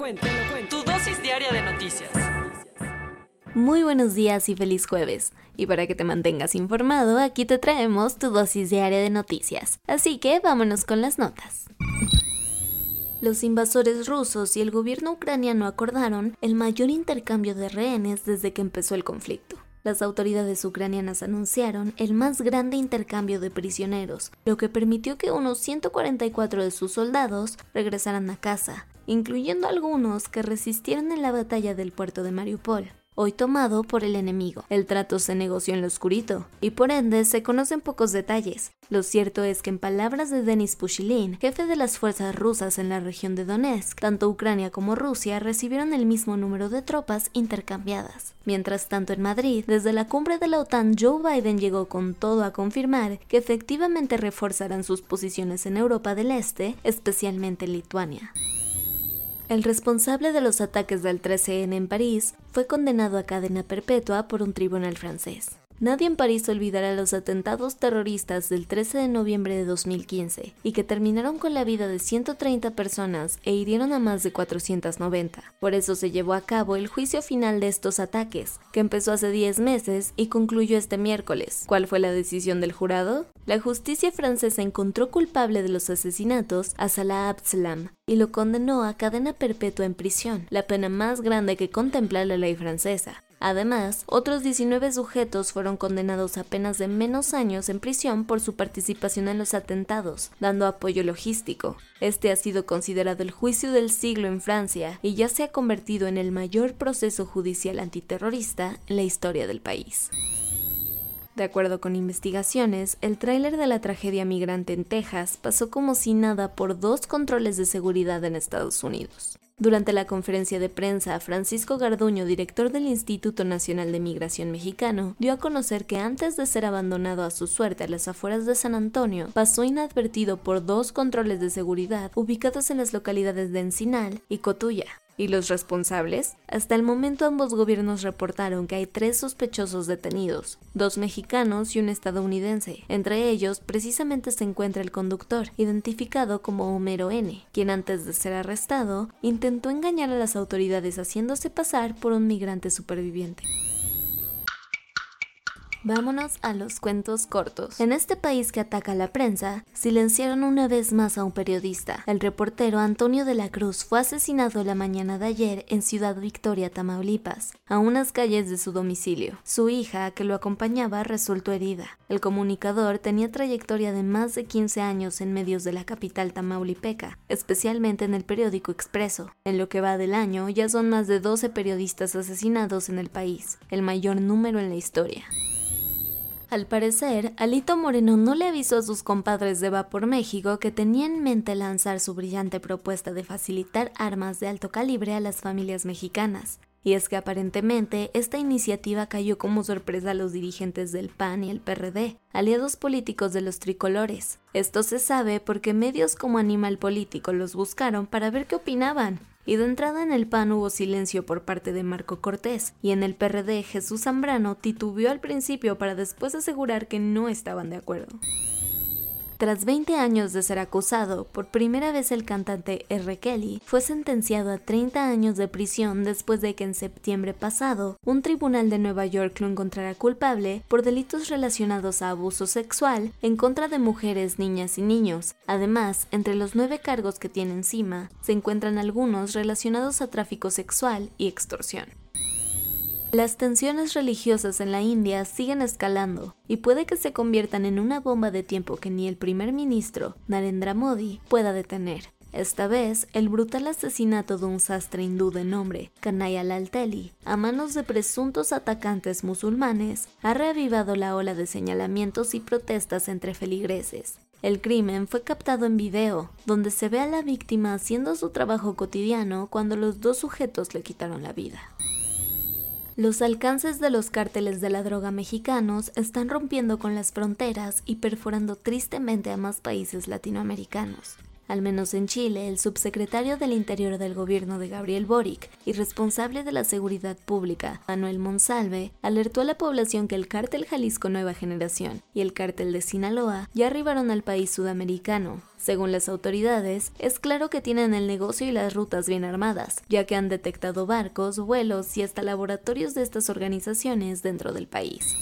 Te lo cuento, te lo cuento. Tu dosis diaria de noticias. Muy buenos días y feliz jueves. Y para que te mantengas informado, aquí te traemos tu dosis diaria de noticias. Así que vámonos con las notas. Los invasores rusos y el gobierno ucraniano acordaron el mayor intercambio de rehenes desde que empezó el conflicto. Las autoridades ucranianas anunciaron el más grande intercambio de prisioneros, lo que permitió que unos 144 de sus soldados regresaran a casa, incluyendo algunos que resistieron en la batalla del puerto de Mariupol hoy tomado por el enemigo. El trato se negoció en lo oscurito, y por ende se conocen pocos detalles. Lo cierto es que en palabras de Denis Pushilin, jefe de las fuerzas rusas en la región de Donetsk, tanto Ucrania como Rusia recibieron el mismo número de tropas intercambiadas. Mientras tanto en Madrid, desde la cumbre de la OTAN, Joe Biden llegó con todo a confirmar que efectivamente reforzarán sus posiciones en Europa del Este, especialmente en Lituania. El responsable de los ataques del 13N en París fue condenado a cadena perpetua por un tribunal francés. Nadie en París olvidará los atentados terroristas del 13 de noviembre de 2015 y que terminaron con la vida de 130 personas e hirieron a más de 490. Por eso se llevó a cabo el juicio final de estos ataques, que empezó hace 10 meses y concluyó este miércoles. ¿Cuál fue la decisión del jurado? La justicia francesa encontró culpable de los asesinatos a Salah Abdeslam y lo condenó a cadena perpetua en prisión, la pena más grande que contempla la ley francesa. Además, otros 19 sujetos fueron condenados a penas de menos años en prisión por su participación en los atentados, dando apoyo logístico. Este ha sido considerado el juicio del siglo en Francia y ya se ha convertido en el mayor proceso judicial antiterrorista en la historia del país. De acuerdo con investigaciones, el tráiler de la tragedia migrante en Texas pasó como si nada por dos controles de seguridad en Estados Unidos. Durante la conferencia de prensa, Francisco Garduño, director del Instituto Nacional de Migración Mexicano, dio a conocer que antes de ser abandonado a su suerte a las afueras de San Antonio, pasó inadvertido por dos controles de seguridad ubicados en las localidades de Encinal y Cotulla. ¿Y los responsables? Hasta el momento ambos gobiernos reportaron que hay tres sospechosos detenidos, dos mexicanos y un estadounidense. Entre ellos precisamente se encuentra el conductor, identificado como Homero N., quien antes de ser arrestado intentó engañar a las autoridades haciéndose pasar por un migrante superviviente. Vámonos a los cuentos cortos. En este país que ataca a la prensa, silenciaron una vez más a un periodista. El reportero Antonio de la Cruz fue asesinado la mañana de ayer en Ciudad Victoria, Tamaulipas, a unas calles de su domicilio. Su hija, que lo acompañaba, resultó herida. El comunicador tenía trayectoria de más de 15 años en medios de la capital tamaulipeca, especialmente en el periódico Expreso. En lo que va del año, ya son más de 12 periodistas asesinados en el país, el mayor número en la historia. Al parecer, Alito Moreno no le avisó a sus compadres de Vapor México que tenía en mente lanzar su brillante propuesta de facilitar armas de alto calibre a las familias mexicanas. Y es que aparentemente esta iniciativa cayó como sorpresa a los dirigentes del PAN y el PRD, aliados políticos de los tricolores. Esto se sabe porque medios como Animal Político los buscaron para ver qué opinaban, y de entrada en el PAN hubo silencio por parte de Marco Cortés, y en el PRD Jesús Zambrano titubeó al principio para después asegurar que no estaban de acuerdo. Tras 20 años de ser acusado, por primera vez el cantante R. Kelly fue sentenciado a 30 años de prisión después de que en septiembre pasado un tribunal de Nueva York lo encontrara culpable por delitos relacionados a abuso sexual en contra de mujeres, niñas y niños. Además, entre los nueve cargos que tiene encima, se encuentran algunos relacionados a tráfico sexual y extorsión. Las tensiones religiosas en la India siguen escalando y puede que se conviertan en una bomba de tiempo que ni el primer ministro, Narendra Modi, pueda detener. Esta vez, el brutal asesinato de un sastre hindú de nombre Kanaya Lalteli a manos de presuntos atacantes musulmanes ha reavivado la ola de señalamientos y protestas entre feligreses. El crimen fue captado en video, donde se ve a la víctima haciendo su trabajo cotidiano cuando los dos sujetos le quitaron la vida. Los alcances de los cárteles de la droga mexicanos están rompiendo con las fronteras y perforando tristemente a más países latinoamericanos. Al menos en Chile, el subsecretario del Interior del gobierno de Gabriel Boric y responsable de la seguridad pública, Manuel Monsalve, alertó a la población que el cártel Jalisco Nueva Generación y el cártel de Sinaloa ya arribaron al país sudamericano. Según las autoridades, es claro que tienen el negocio y las rutas bien armadas, ya que han detectado barcos, vuelos y hasta laboratorios de estas organizaciones dentro del país.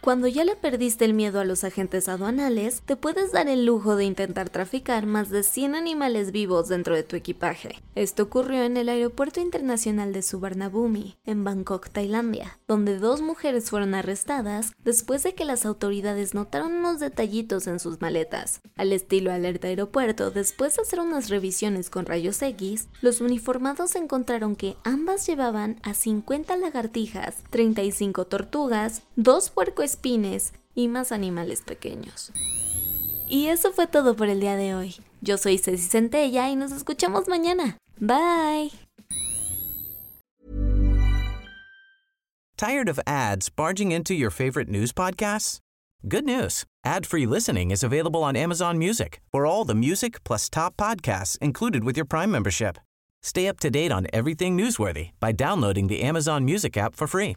Cuando ya le perdiste el miedo a los agentes aduanales, te puedes dar el lujo de intentar traficar más de 100 animales vivos dentro de tu equipaje. Esto ocurrió en el Aeropuerto Internacional de Suvarnabhumi, en Bangkok, Tailandia, donde dos mujeres fueron arrestadas después de que las autoridades notaron unos detallitos en sus maletas. Al estilo alerta aeropuerto, después de hacer unas revisiones con rayos X, los uniformados encontraron que ambas llevaban a 50 lagartijas, 35 tortugas, dos puercoespines y más animales pequeños. Y eso fue todo por el día de hoy. Yo soy Ceci Centella y nos escuchamos mañana. Bye. Tired of ads barging into your favorite news podcasts? Good news. Ad-free listening is available on Amazon Music. For all the music plus top podcasts included with your Prime membership. Stay up to date on everything newsworthy by downloading the Amazon Music app for free